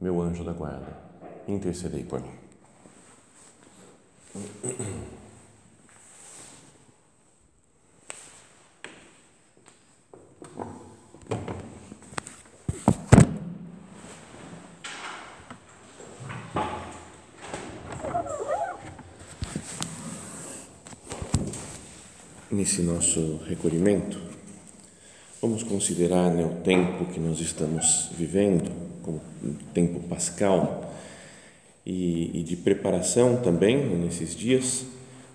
meu anjo da guarda, intercedei por mim. Nesse nosso recolhimento, vamos considerar né, o tempo que nós estamos vivendo como tempo pascal e, e de preparação também nesses dias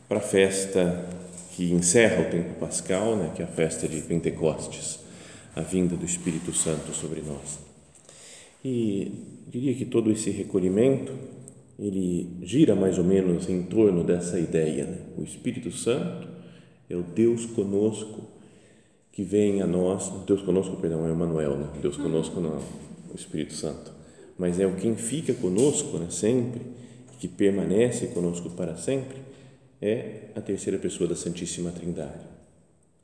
para a festa que encerra o tempo pascal, né, que é a festa de Pentecostes, a vinda do Espírito Santo sobre nós. E diria que todo esse recolhimento ele gira mais ou menos em torno dessa ideia, né? o Espírito Santo é o Deus conosco que vem a nós, Deus conosco, perdão, é Emmanuel, né? Deus conosco não, o Espírito Santo, mas é o quem fica conosco né, sempre, que permanece conosco para sempre, é a terceira pessoa da Santíssima Trindade.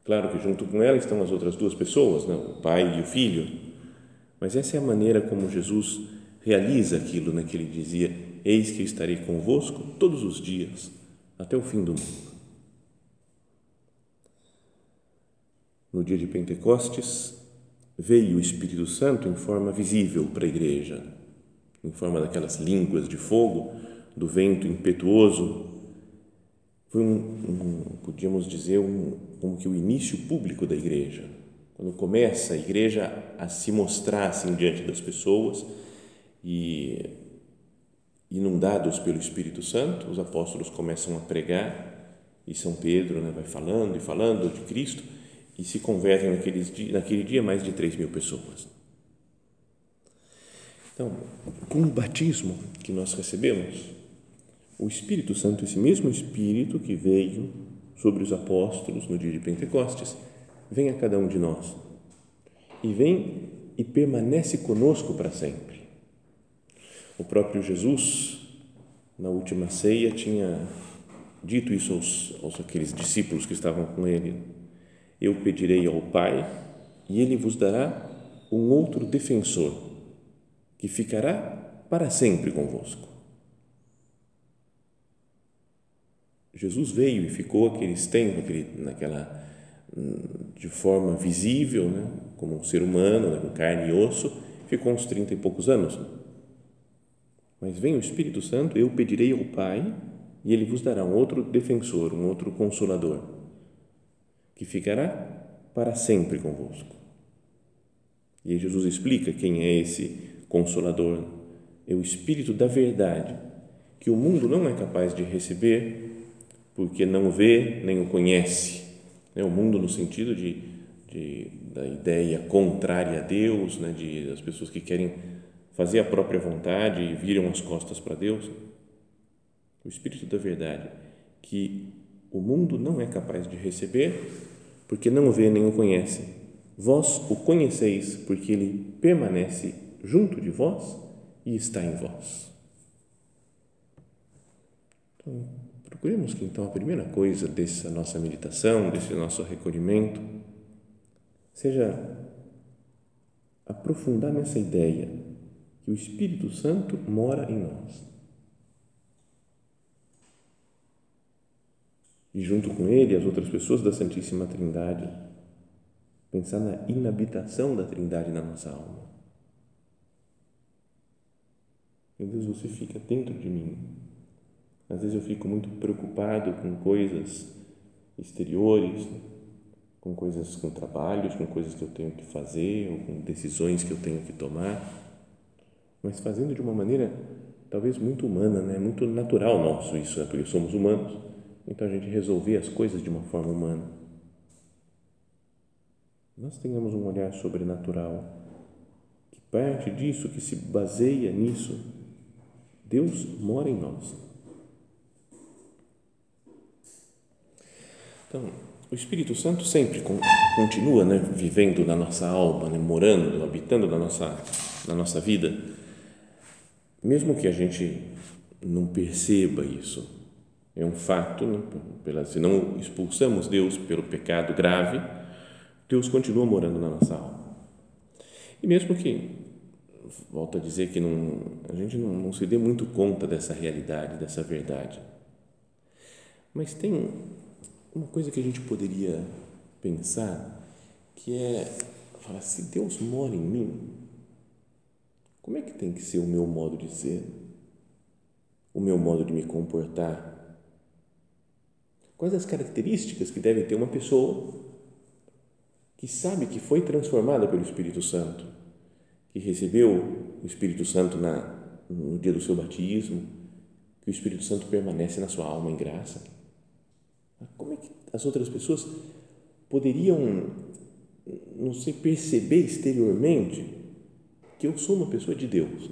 Claro que junto com ela estão as outras duas pessoas, né, o Pai e o Filho, mas essa é a maneira como Jesus realiza aquilo né, que ele dizia: Eis que eu estarei convosco todos os dias, até o fim do mundo. No dia de Pentecostes, veio o Espírito Santo em forma visível para a igreja, em forma daquelas línguas de fogo, do vento impetuoso. Foi um, um podíamos dizer, um, como que o início público da igreja, quando começa a igreja a se mostrar assim diante das pessoas e inundados pelo Espírito Santo, os apóstolos começam a pregar e São Pedro né, vai falando e falando de Cristo e se convertem naquele dia mais de 3 mil pessoas. Então, com o batismo que nós recebemos, o Espírito Santo, esse mesmo Espírito que veio sobre os apóstolos no dia de Pentecostes, vem a cada um de nós e vem e permanece conosco para sempre. O próprio Jesus, na última ceia, tinha dito isso aos, aos aqueles discípulos que estavam com ele eu pedirei ao Pai e ele vos dará um outro defensor que ficará para sempre convosco. Jesus veio e ficou aqueles tempos, aquele, naquela de forma visível, né, como um ser humano, né, com carne e osso, ficou uns trinta e poucos anos. Mas vem o Espírito Santo, eu pedirei ao Pai e ele vos dará um outro defensor, um outro consolador que ficará para sempre convosco. E aí Jesus explica quem é esse consolador. É o Espírito da verdade, que o mundo não é capaz de receber, porque não vê nem o conhece. É o mundo no sentido de, de da ideia contrária a Deus, né, de das pessoas que querem fazer a própria vontade e viram as costas para Deus. O Espírito da verdade, que o mundo não é capaz de receber porque não o vê nem o conhece. Vós o conheceis porque ele permanece junto de vós e está em vós. Então, procuremos que então a primeira coisa dessa nossa meditação, desse nosso recolhimento, seja aprofundar nessa ideia que o Espírito Santo mora em nós e junto com ele as outras pessoas da Santíssima Trindade, pensar na inabitação da Trindade na nossa alma. Meu Deus, você fica dentro de mim. Às vezes eu fico muito preocupado com coisas exteriores, com coisas, com trabalhos, com coisas que eu tenho que fazer, ou com decisões que eu tenho que tomar, mas fazendo de uma maneira talvez muito humana, né? muito natural nosso isso, né? porque somos humanos então a gente resolver as coisas de uma forma humana. Nós tenhamos um olhar sobrenatural que parte disso, que se baseia nisso. Deus mora em nós. Então, o Espírito Santo sempre continua né, vivendo na nossa alma, né, morando, habitando na nossa, na nossa vida, mesmo que a gente não perceba isso. É um fato, né, pela, se não expulsamos Deus pelo pecado grave, Deus continua morando na nossa alma. E mesmo que, volto a dizer que não, a gente não, não se dê muito conta dessa realidade, dessa verdade, mas tem uma coisa que a gente poderia pensar que é falar, se Deus mora em mim, como é que tem que ser o meu modo de ser? O meu modo de me comportar? Quais as características que deve ter uma pessoa que sabe que foi transformada pelo Espírito Santo, que recebeu o Espírito Santo na, no dia do seu batismo, que o Espírito Santo permanece na sua alma em graça? Como é que as outras pessoas poderiam, não sei, perceber exteriormente que eu sou uma pessoa de Deus,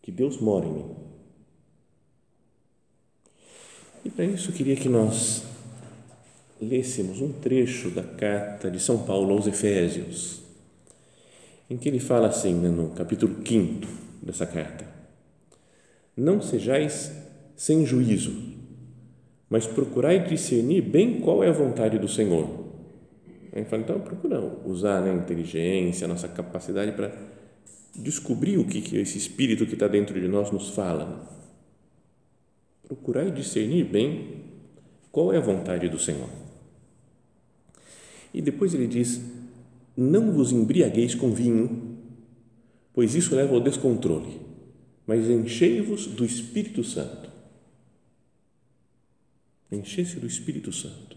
que Deus mora em mim? E para isso eu queria que nós lêssemos um trecho da carta de São Paulo aos Efésios, em que ele fala assim, né, no capítulo 5 dessa carta: Não sejais sem juízo mas procurai discernir bem qual é a vontade do Senhor. Ele fala, então, procura usar né, a inteligência, a nossa capacidade para descobrir o que, que esse Espírito que está dentro de nós nos fala. Procurai discernir bem qual é a vontade do Senhor. E depois ele diz: Não vos embriagueis com vinho, pois isso leva ao descontrole, mas enchei-vos do Espírito Santo encher-se do Espírito Santo.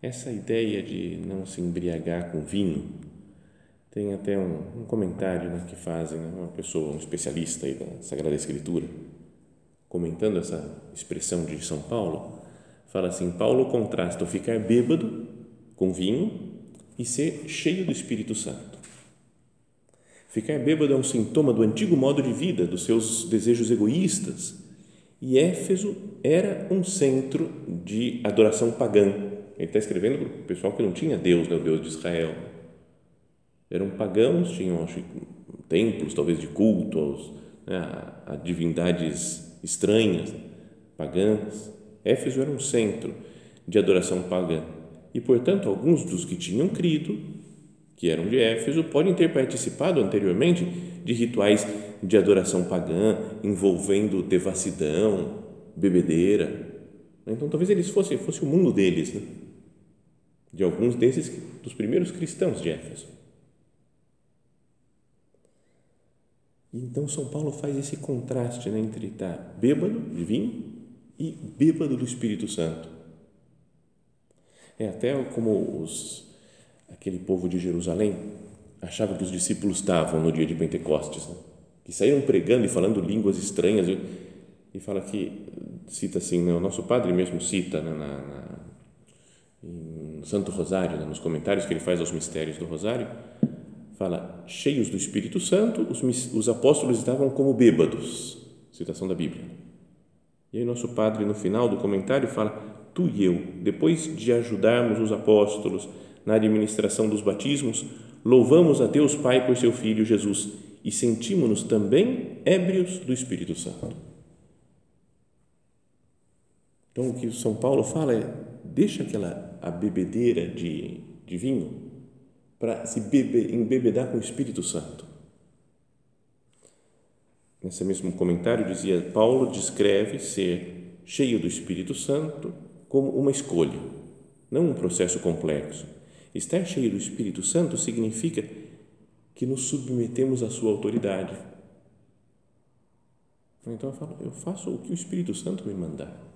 Essa ideia de não se embriagar com vinho tem até um, um comentário né, que fazem né, uma pessoa, um especialista aí da Sagrada Escritura, comentando essa expressão de São Paulo, fala assim: Paulo contrasta o ficar bêbado com vinho e ser cheio do Espírito Santo. Ficar bêbado é um sintoma do antigo modo de vida, dos seus desejos egoístas e Éfeso era um centro de adoração pagã. Ele está escrevendo para o pessoal que não tinha Deus, né, o Deus de Israel. Eram pagãos, tinham acho, templos, talvez, de culto aos, né, a, a divindades estranhas, pagãs. Éfeso era um centro de adoração pagã. E, portanto, alguns dos que tinham crido, que eram de Éfeso, podem ter participado anteriormente de rituais de adoração pagã envolvendo devassidão, bebedeira. Então, talvez eles fossem fosse o mundo deles, né? de alguns desses dos primeiros cristãos de Éfeso. Então, São Paulo faz esse contraste né, entre estar bêbado de vinho e bêbado do Espírito Santo. É até como os, aquele povo de Jerusalém achava que os discípulos estavam no dia de Pentecostes. Né? que saíram pregando e falando línguas estranhas. E fala que, cita assim, né, o nosso padre mesmo cita né, na, na, em Santo Rosário, né, nos comentários que ele faz aos mistérios do Rosário, fala, cheios do Espírito Santo, os, os apóstolos estavam como bêbados, citação da Bíblia. E aí nosso padre, no final do comentário, fala, tu e eu, depois de ajudarmos os apóstolos na administração dos batismos, louvamos a Deus Pai por seu Filho Jesus, e sentimos-nos também ébrios do Espírito Santo. Então, o que São Paulo fala é: deixa aquela a bebedeira de, de vinho para se bebe, embebedar com o Espírito Santo. Nesse mesmo comentário dizia: Paulo descreve ser cheio do Espírito Santo como uma escolha, não um processo complexo. Estar cheio do Espírito Santo significa que nos submetemos à sua autoridade. Então eu falo, eu faço o que o Espírito Santo me mandar.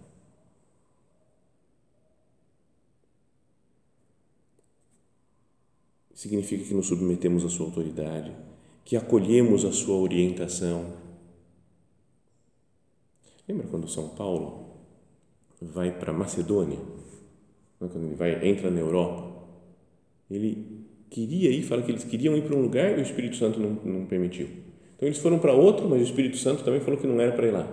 Significa que nos submetemos à sua autoridade, que acolhemos a sua orientação. Lembra quando São Paulo vai para Macedônia? Quando ele vai, entra na Europa, ele queria ir, fala que eles queriam ir para um lugar e o Espírito Santo não, não permitiu. Então eles foram para outro, mas o Espírito Santo também falou que não era para ir lá.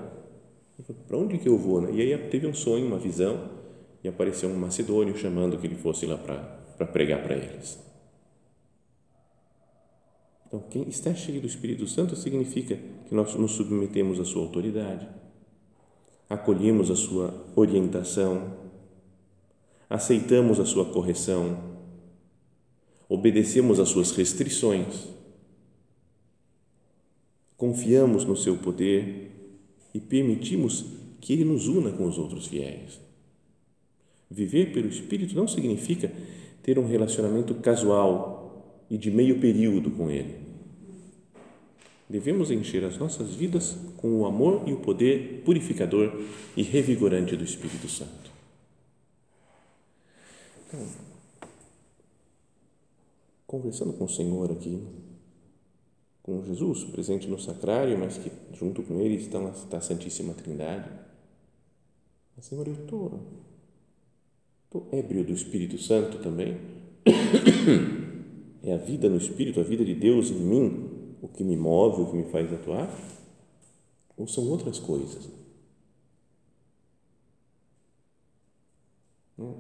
Para onde que eu vou? Né? E aí teve um sonho, uma visão, e apareceu um macedônio chamando que ele fosse lá para pregar para eles. Então, quem está cheio do Espírito Santo significa que nós nos submetemos à sua autoridade, acolhemos a sua orientação, aceitamos a sua correção, obedecemos às suas restrições, confiamos no seu poder e permitimos que ele nos una com os outros fiéis. Viver pelo Espírito não significa ter um relacionamento casual e de meio período com Ele. Devemos encher as nossas vidas com o amor e o poder purificador e revigorante do Espírito Santo. Então, conversando com o Senhor aqui, com Jesus presente no sacrário, mas que junto com Ele está, a Santíssima Trindade. Senhor, eu estou Estou ébrio do Espírito Santo também. É a vida no Espírito, a vida de Deus em mim, o que me move, o que me faz atuar? Ou são outras coisas? Hum?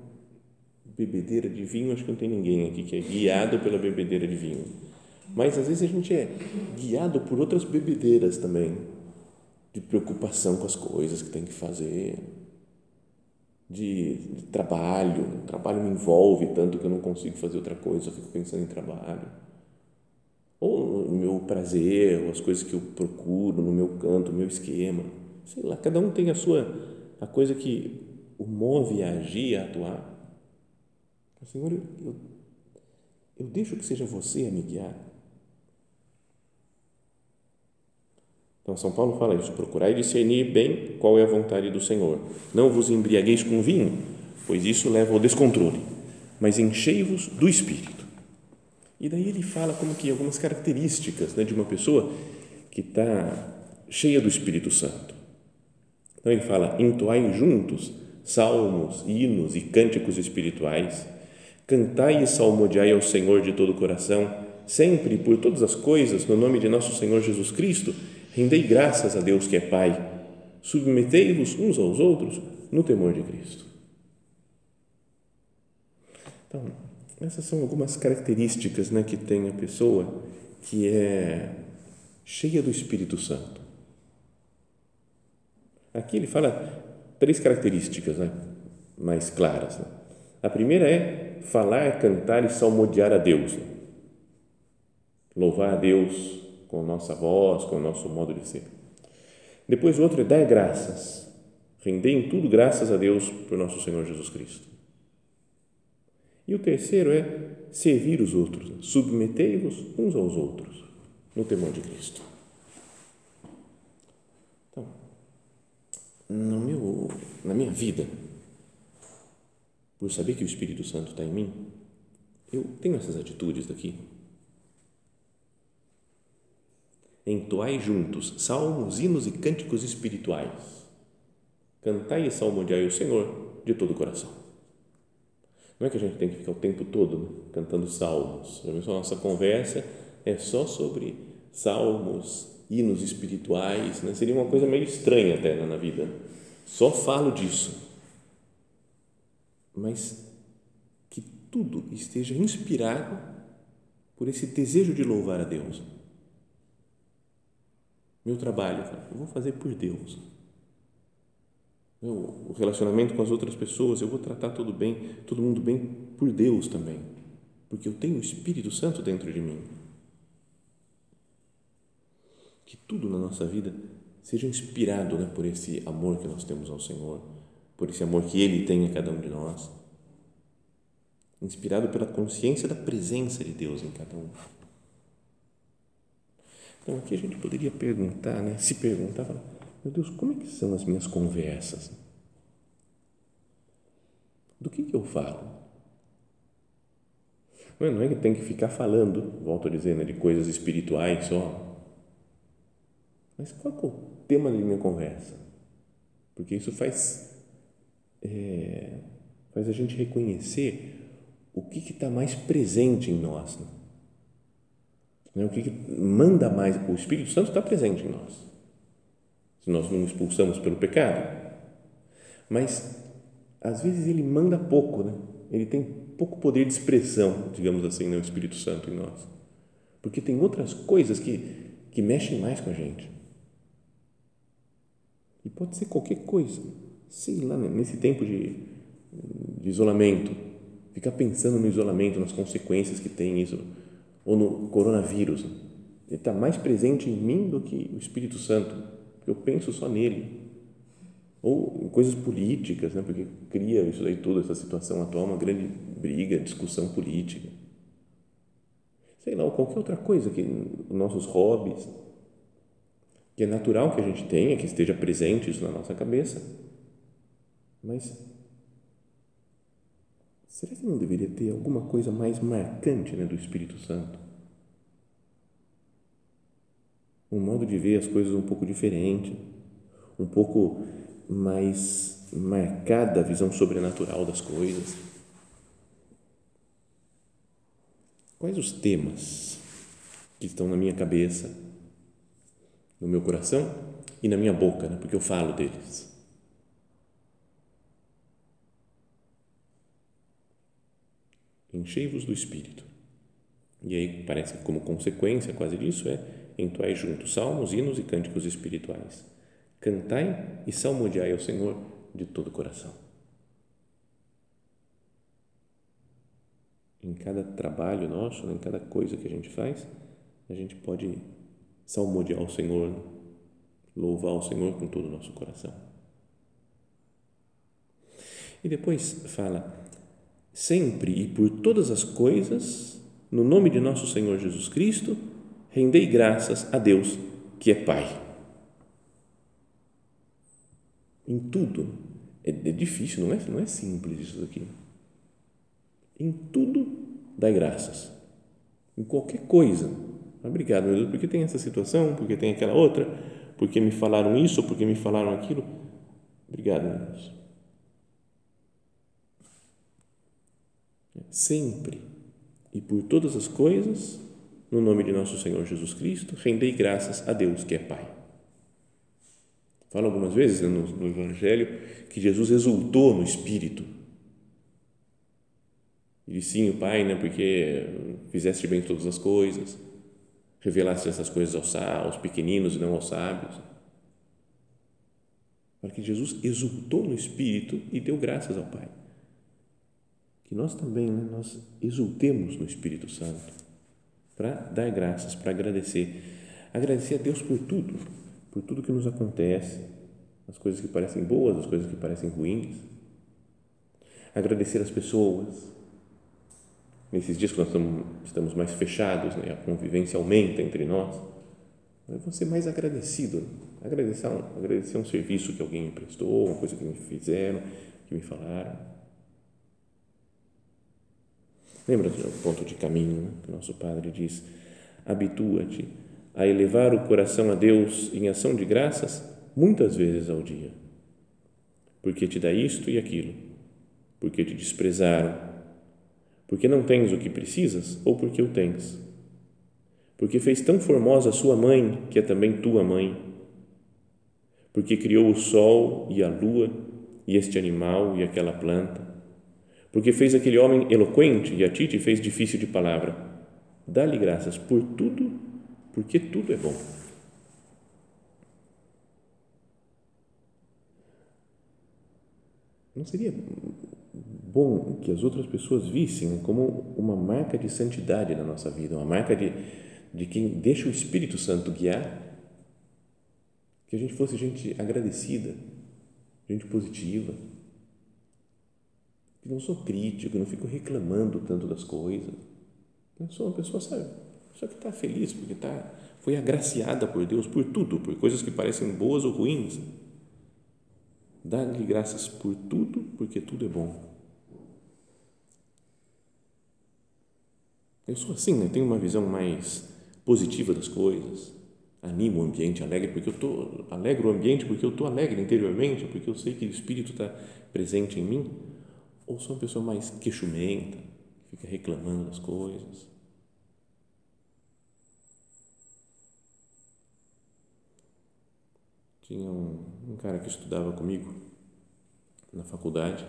Bebedeira de vinho, acho que não tem ninguém aqui que é guiado pela bebedeira de vinho. Mas às vezes a gente é guiado por outras bebedeiras também, de preocupação com as coisas que tem que fazer de, de trabalho, o trabalho me envolve tanto que eu não consigo fazer outra coisa, eu fico pensando em trabalho. Ou no meu prazer, ou as coisas que eu procuro no meu canto, no meu esquema. Sei lá, cada um tem a sua, a coisa que o move a agir, a atuar. Senhor, eu, eu, eu deixo que seja você a me guiar. Então, São Paulo fala isso: procurai discernir bem qual é a vontade do Senhor. Não vos embriagueis com vinho, pois isso leva ao descontrole, mas enchei-vos do espírito. E daí ele fala como que algumas características né, de uma pessoa que está cheia do Espírito Santo. Então ele fala: entoai juntos salmos, hinos e cânticos espirituais, cantai e salmodiai ao Senhor de todo o coração, sempre por todas as coisas, no nome de nosso Senhor Jesus Cristo Rendei graças a Deus que é Pai. Submetei-vos uns aos outros no temor de Cristo. Então, essas são algumas características né, que tem a pessoa que é cheia do Espírito Santo. Aqui ele fala três características né, mais claras. Né? A primeira é falar, cantar e salmodiar a Deus. Né? Louvar a Deus com nossa voz, com o nosso modo de ser. Depois o outro é dar graças, render em tudo graças a Deus por nosso Senhor Jesus Cristo. E o terceiro é servir os outros, submetei-vos uns aos outros no temor de Cristo. Então, no meu, na minha vida, por saber que o Espírito Santo está em mim, eu tenho essas atitudes daqui entoai juntos salmos, hinos e cânticos espirituais. Cantai e salmodiai o Senhor de todo o coração. Não é que a gente tem que ficar o tempo todo né, cantando salmos. A nossa conversa é só sobre salmos, hinos espirituais. Né? Seria uma coisa meio estranha até na vida. Só falo disso. Mas que tudo esteja inspirado por esse desejo de louvar a Deus meu trabalho, eu vou fazer por Deus. Meu relacionamento com as outras pessoas, eu vou tratar todo bem, todo mundo bem por Deus também, porque eu tenho o Espírito Santo dentro de mim. Que tudo na nossa vida seja inspirado né, por esse amor que nós temos ao Senhor, por esse amor que Ele tem a cada um de nós, inspirado pela consciência da presença de Deus em cada um. Então, aqui a gente poderia perguntar, né? se perguntar, falar, meu Deus, como é que são as minhas conversas? Do que, que eu falo? Não é, não é que tem que ficar falando, volto a dizer, né, de coisas espirituais só. Mas qual é o tema da minha conversa? Porque isso faz, é, faz a gente reconhecer o que está mais presente em nós. Né? Né? O que, que manda mais? O Espírito Santo está presente em nós. Se nós não expulsamos pelo pecado. Mas, às vezes, ele manda pouco, né? Ele tem pouco poder de expressão, digamos assim, no né? Espírito Santo em nós. Porque tem outras coisas que, que mexem mais com a gente. E pode ser qualquer coisa. Sei lá, né? nesse tempo de, de isolamento, ficar pensando no isolamento, nas consequências que tem isso ou no coronavírus. Ele está mais presente em mim do que o Espírito Santo, eu penso só nele. Ou em coisas políticas, né? porque cria isso aí tudo, essa situação atual, uma grande briga, discussão política. Sei lá, ou qualquer outra coisa, que nossos hobbies, que é natural que a gente tenha, que esteja presente isso na nossa cabeça, mas será que não deveria ter alguma coisa mais marcante né, do Espírito Santo? Um modo de ver as coisas um pouco diferente, um pouco mais marcada a visão sobrenatural das coisas. Quais os temas que estão na minha cabeça, no meu coração e na minha boca, né? porque eu falo deles? Enchei-vos do Espírito. E aí parece que como consequência quase disso é entoai juntos salmos, hinos e cânticos espirituais. Cantai e salmodiai ao Senhor de todo o coração. Em cada trabalho nosso, em cada coisa que a gente faz, a gente pode salmodiar o Senhor, louvar o Senhor com todo o nosso coração. E depois fala sempre e por todas as coisas, no nome de nosso Senhor Jesus Cristo, rendei graças a Deus, que é Pai. Em tudo. É, é difícil, não é, não é simples isso aqui. Em tudo, dai graças. Em qualquer coisa. Obrigado, meu Deus, porque tem essa situação, porque tem aquela outra, porque me falaram isso, porque me falaram aquilo. Obrigado, meu Deus. Sempre e por todas as coisas, no nome de nosso Senhor Jesus Cristo, rendei graças a Deus que é Pai. Fala algumas vezes no, no Evangelho que Jesus exultou no Espírito. E sim, o Pai, né, porque fizeste bem todas as coisas, revelaste essas coisas aos, aos pequeninos e não aos sábios. Para que Jesus exultou no Espírito e deu graças ao Pai que nós também né, nós exultemos no Espírito Santo para dar graças, para agradecer, agradecer a Deus por tudo, por tudo que nos acontece, as coisas que parecem boas, as coisas que parecem ruins, agradecer as pessoas. Nesses dias que nós estamos, mais fechados, né, a convivência aumenta entre nós, eu vou ser mais agradecido, agradecer um, agradecer um serviço que alguém me prestou, uma coisa que me fizeram, que me falaram Lembra do ponto de caminho né? que nosso Padre diz: habitua-te a elevar o coração a Deus em ação de graças muitas vezes ao dia, porque te dá isto e aquilo, porque te desprezaram, porque não tens o que precisas ou porque o tens, porque fez tão formosa a sua mãe, que é também tua mãe, porque criou o sol e a lua e este animal e aquela planta porque fez aquele homem eloquente e a ti te fez difícil de palavra. Dá-lhe graças por tudo, porque tudo é bom. Não seria bom que as outras pessoas vissem como uma marca de santidade na nossa vida, uma marca de, de quem deixa o Espírito Santo guiar? Que a gente fosse gente agradecida, gente positiva que não sou crítico, não fico reclamando tanto das coisas. Eu sou uma pessoa, sabe, só que está feliz porque tá, foi agraciada por Deus por tudo, por coisas que parecem boas ou ruins. Dá-lhe graças por tudo, porque tudo é bom. Eu sou assim, né? tenho uma visão mais positiva das coisas, animo o ambiente alegre, porque eu estou alegre o ambiente, porque eu estou alegre interiormente, porque eu sei que o Espírito está presente em mim ou sou uma pessoa mais queixumenta, fica reclamando das coisas. Tinha um, um cara que estudava comigo na faculdade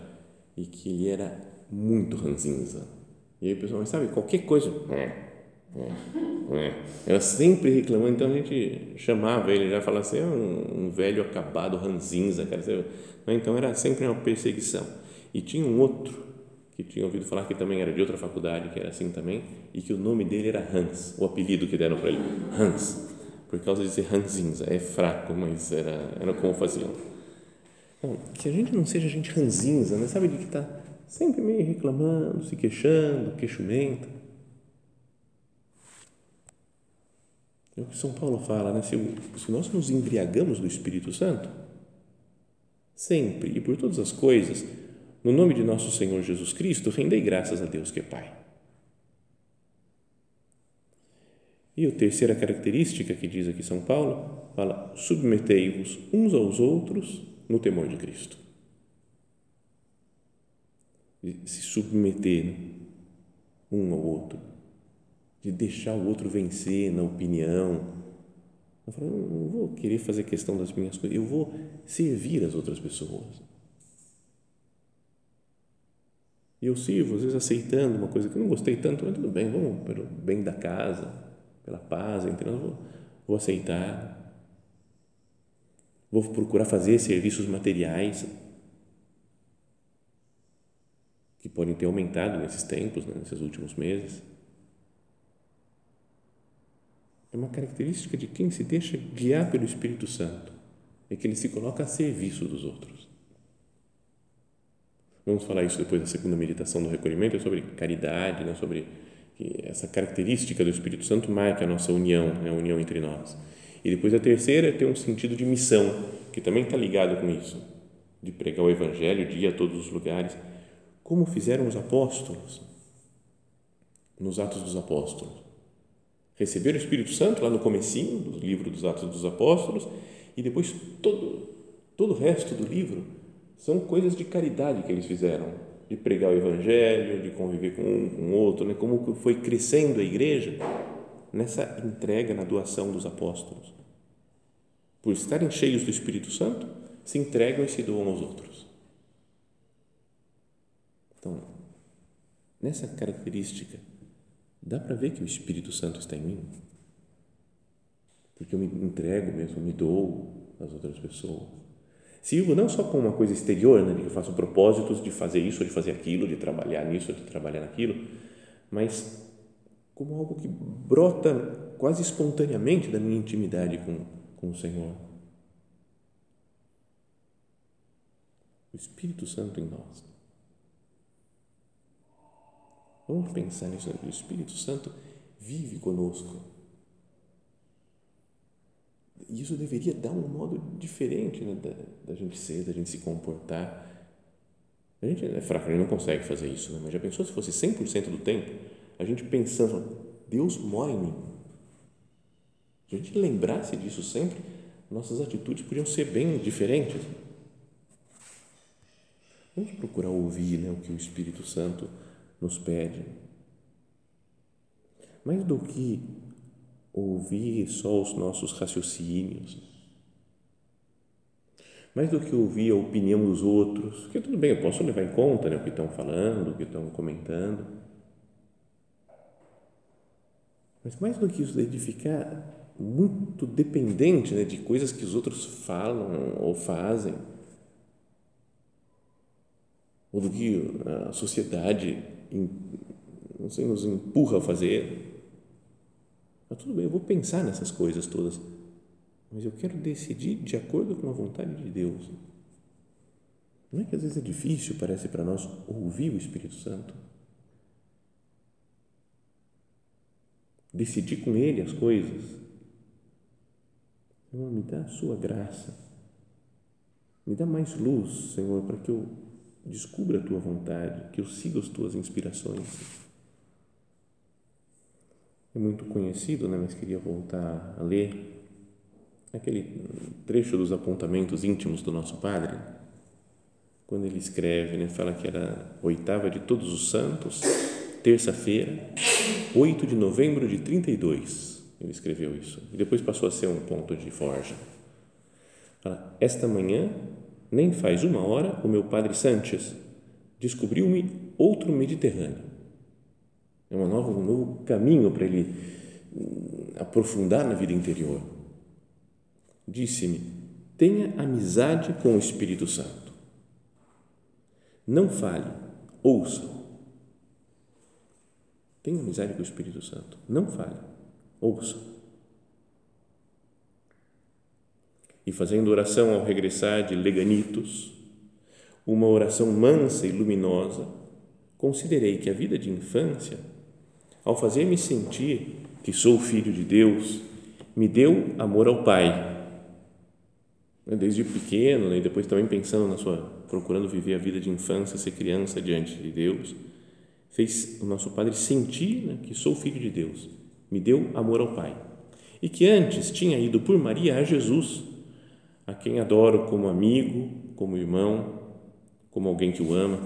e que ele era muito ranzinza. E aí o pessoal, mas sabe, qualquer coisa, é, é, é. Era sempre reclamando, então a gente chamava ele, já falava assim, é um, um velho acabado ranzinza, cara. Então era sempre uma perseguição. E tinha um outro que tinha ouvido falar que também era de outra faculdade, que era assim também, e que o nome dele era Hans, o apelido que deram para ele, Hans, por causa de ser ranzinza, é fraco, mas era, era como faziam. Então, que a gente não seja gente ranzinza, né? sabe, de que está sempre meio reclamando, se queixando, queixumenta. É o que São Paulo fala, né? Se, se nós nos embriagamos do Espírito Santo, sempre e por todas as coisas, no nome de nosso Senhor Jesus Cristo, rendei graças a Deus que é Pai. E a terceira característica que diz aqui São Paulo, fala: submetei-vos uns aos outros no temor de Cristo. De se submeter né? um ao outro, de deixar o outro vencer na opinião. Eu falo, não vou querer fazer questão das minhas coisas, eu vou servir as outras pessoas. E eu sirvo, às vezes aceitando uma coisa que eu não gostei tanto, mas tudo bem, vamos pelo bem da casa, pela paz entre nós, vou, vou aceitar. Vou procurar fazer serviços materiais que podem ter aumentado nesses tempos, né, nesses últimos meses. É uma característica de quem se deixa guiar pelo Espírito Santo, é que ele se coloca a serviço dos outros. Vamos falar isso depois da segunda meditação do recolhimento, é sobre caridade, né? sobre essa característica do Espírito Santo marca a nossa união, né? a união entre nós. E depois a terceira é ter um sentido de missão, que também está ligado com isso, de pregar o Evangelho, de ir a todos os lugares, como fizeram os apóstolos, nos Atos dos Apóstolos. Receberam o Espírito Santo lá no comecinho do livro dos Atos dos Apóstolos e depois todo, todo o resto do livro são coisas de caridade que eles fizeram, de pregar o evangelho, de conviver com um, com o outro, né? como foi crescendo a igreja nessa entrega, na doação dos apóstolos. Por estarem cheios do Espírito Santo, se entregam e se doam aos outros. Então, nessa característica, dá para ver que o Espírito Santo está em mim? Porque eu me entrego mesmo, me dou às outras pessoas Sirvo não só como uma coisa exterior, né, de que eu faço propósitos de fazer isso, de fazer aquilo, de trabalhar nisso, de trabalhar naquilo, mas como algo que brota quase espontaneamente da minha intimidade com, com o Senhor. O Espírito Santo em nós. Vamos pensar nisso. O Espírito Santo vive conosco e isso deveria dar um modo diferente né, da, da gente ser, da gente se comportar. A gente é fraco, a gente não consegue fazer isso, né? mas já pensou se fosse 100% do tempo, a gente pensando, Deus mora em mim. Se a gente lembrasse disso sempre, nossas atitudes podiam ser bem diferentes. Vamos procurar ouvir né, o que o Espírito Santo nos pede. Mais do que ouvir só os nossos raciocínios, mais do que ouvir a opinião dos outros, que tudo bem, eu posso levar em conta né, o que estão falando, o que estão comentando, mas mais do que isso, de ficar muito dependente né, de coisas que os outros falam ou fazem, ou do que a sociedade não sei, nos empurra a fazer, mas tudo bem, eu vou pensar nessas coisas todas, mas eu quero decidir de acordo com a vontade de Deus. Não é que às vezes é difícil, parece para nós, ouvir o Espírito Santo? Decidir com Ele as coisas. Senhor, me dá a sua graça. Me dá mais luz, Senhor, para que eu descubra a tua vontade, que eu siga as tuas inspirações é muito conhecido, né, mas queria voltar a ler aquele trecho dos apontamentos íntimos do nosso Padre, quando ele escreve, né, fala que era oitava de todos os santos terça-feira, 8 de novembro de 32. Ele escreveu isso. E depois passou a ser um ponto de forja. Fala, esta manhã, nem faz uma hora, o meu padre Sanches descobriu-me outro Mediterrâneo. É uma nova, um novo caminho para ele hum, aprofundar na vida interior. Disse-me: tenha amizade com o Espírito Santo. Não fale, ouça. Tenha amizade com o Espírito Santo. Não fale, ouça. E fazendo oração ao regressar de Leganitos, uma oração mansa e luminosa, considerei que a vida de infância, ao fazer-me sentir que sou filho de Deus, me deu amor ao Pai. Desde pequeno, né, e depois também pensando na sua, procurando viver a vida de infância, ser criança diante de Deus, fez o nosso Padre sentir né, que sou filho de Deus, me deu amor ao Pai. E que antes tinha ido por Maria a Jesus, a quem adoro como amigo, como irmão, como alguém que o ama.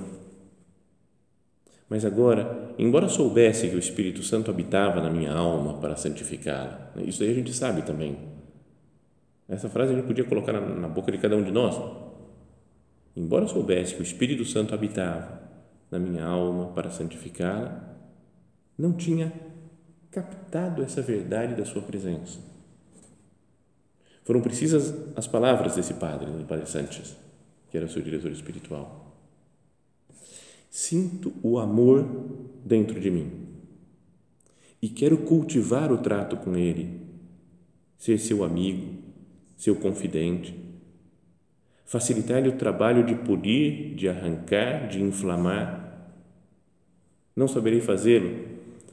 Mas agora, embora soubesse que o Espírito Santo habitava na minha alma para santificá-la, isso aí a gente sabe também. Essa frase a gente podia colocar na, na boca de cada um de nós. Embora soubesse que o Espírito Santo habitava na minha alma para santificá-la, não tinha captado essa verdade da sua presença. Foram precisas as palavras desse padre, do padre Sanches, que era o seu diretor espiritual. Sinto o amor dentro de mim e quero cultivar o trato com ele, ser seu amigo, seu confidente, facilitar-lhe o trabalho de polir, de arrancar, de inflamar. Não saberei fazê-lo,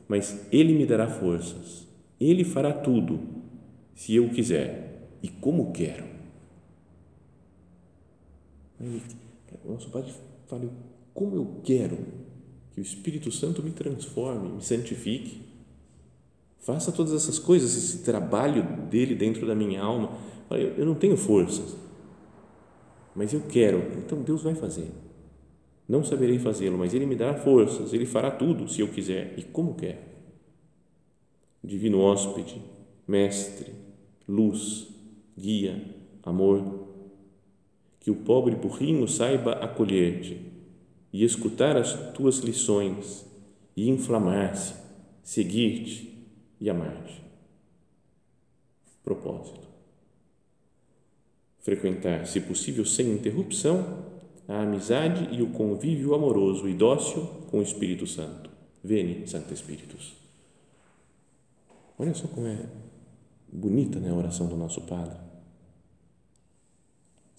mas ele me dará forças. Ele fará tudo, se eu quiser e como quero. Nosso Pai fala, como eu quero que o Espírito Santo me transforme, me santifique. Faça todas essas coisas, esse trabalho dele dentro da minha alma. Eu não tenho forças, mas eu quero, então Deus vai fazer. Não saberei fazê-lo, mas Ele me dará forças, Ele fará tudo se eu quiser e como quer. Divino hóspede, mestre, luz, guia, amor, que o pobre burrinho saiba acolher-te e escutar as tuas lições e inflamar-se, seguir-te e amar-te. Propósito frequentar, se possível sem interrupção, a amizade e o convívio amoroso e dócil com o Espírito Santo. Veni, Santo Espíritus. Olha só como é bonita né, a oração do nosso Padre.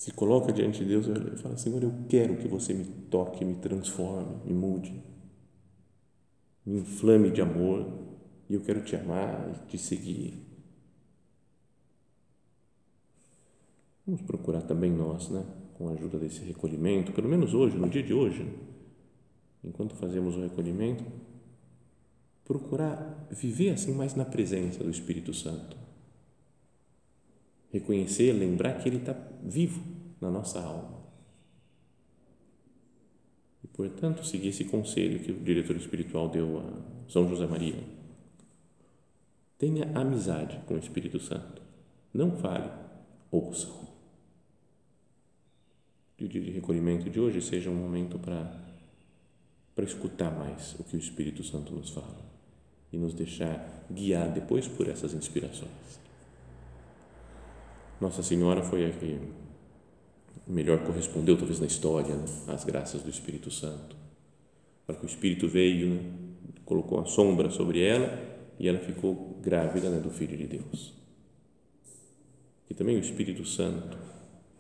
Se coloca diante de Deus e fala: Senhor, eu quero que você me toque, me transforme, me mude, me inflame de amor, e eu quero te amar e te seguir Vamos procurar também nós, né, com a ajuda desse recolhimento, pelo menos hoje, no dia de hoje, enquanto fazemos o recolhimento, procurar viver assim mais na presença do Espírito Santo. Reconhecer, lembrar que ele está vivo na nossa alma. E, portanto, seguir esse conselho que o diretor espiritual deu a São José Maria. Tenha amizade com o Espírito Santo. Não fale, ouça que o dia de recolhimento de hoje seja um momento para para escutar mais o que o Espírito Santo nos fala e nos deixar guiar depois por essas inspirações. Nossa Senhora foi a que melhor correspondeu, talvez na história, né, às graças do Espírito Santo. Para que o Espírito veio, né, colocou a sombra sobre ela e ela ficou grávida né, do Filho de Deus. E também o Espírito Santo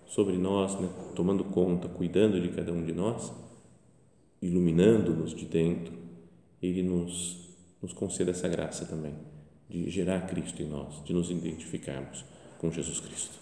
sobre nós, né, tomando conta, cuidando de cada um de nós, iluminando-nos de dentro, Ele nos, nos conceda essa graça também de gerar Cristo em nós, de nos identificarmos com Jesus Cristo.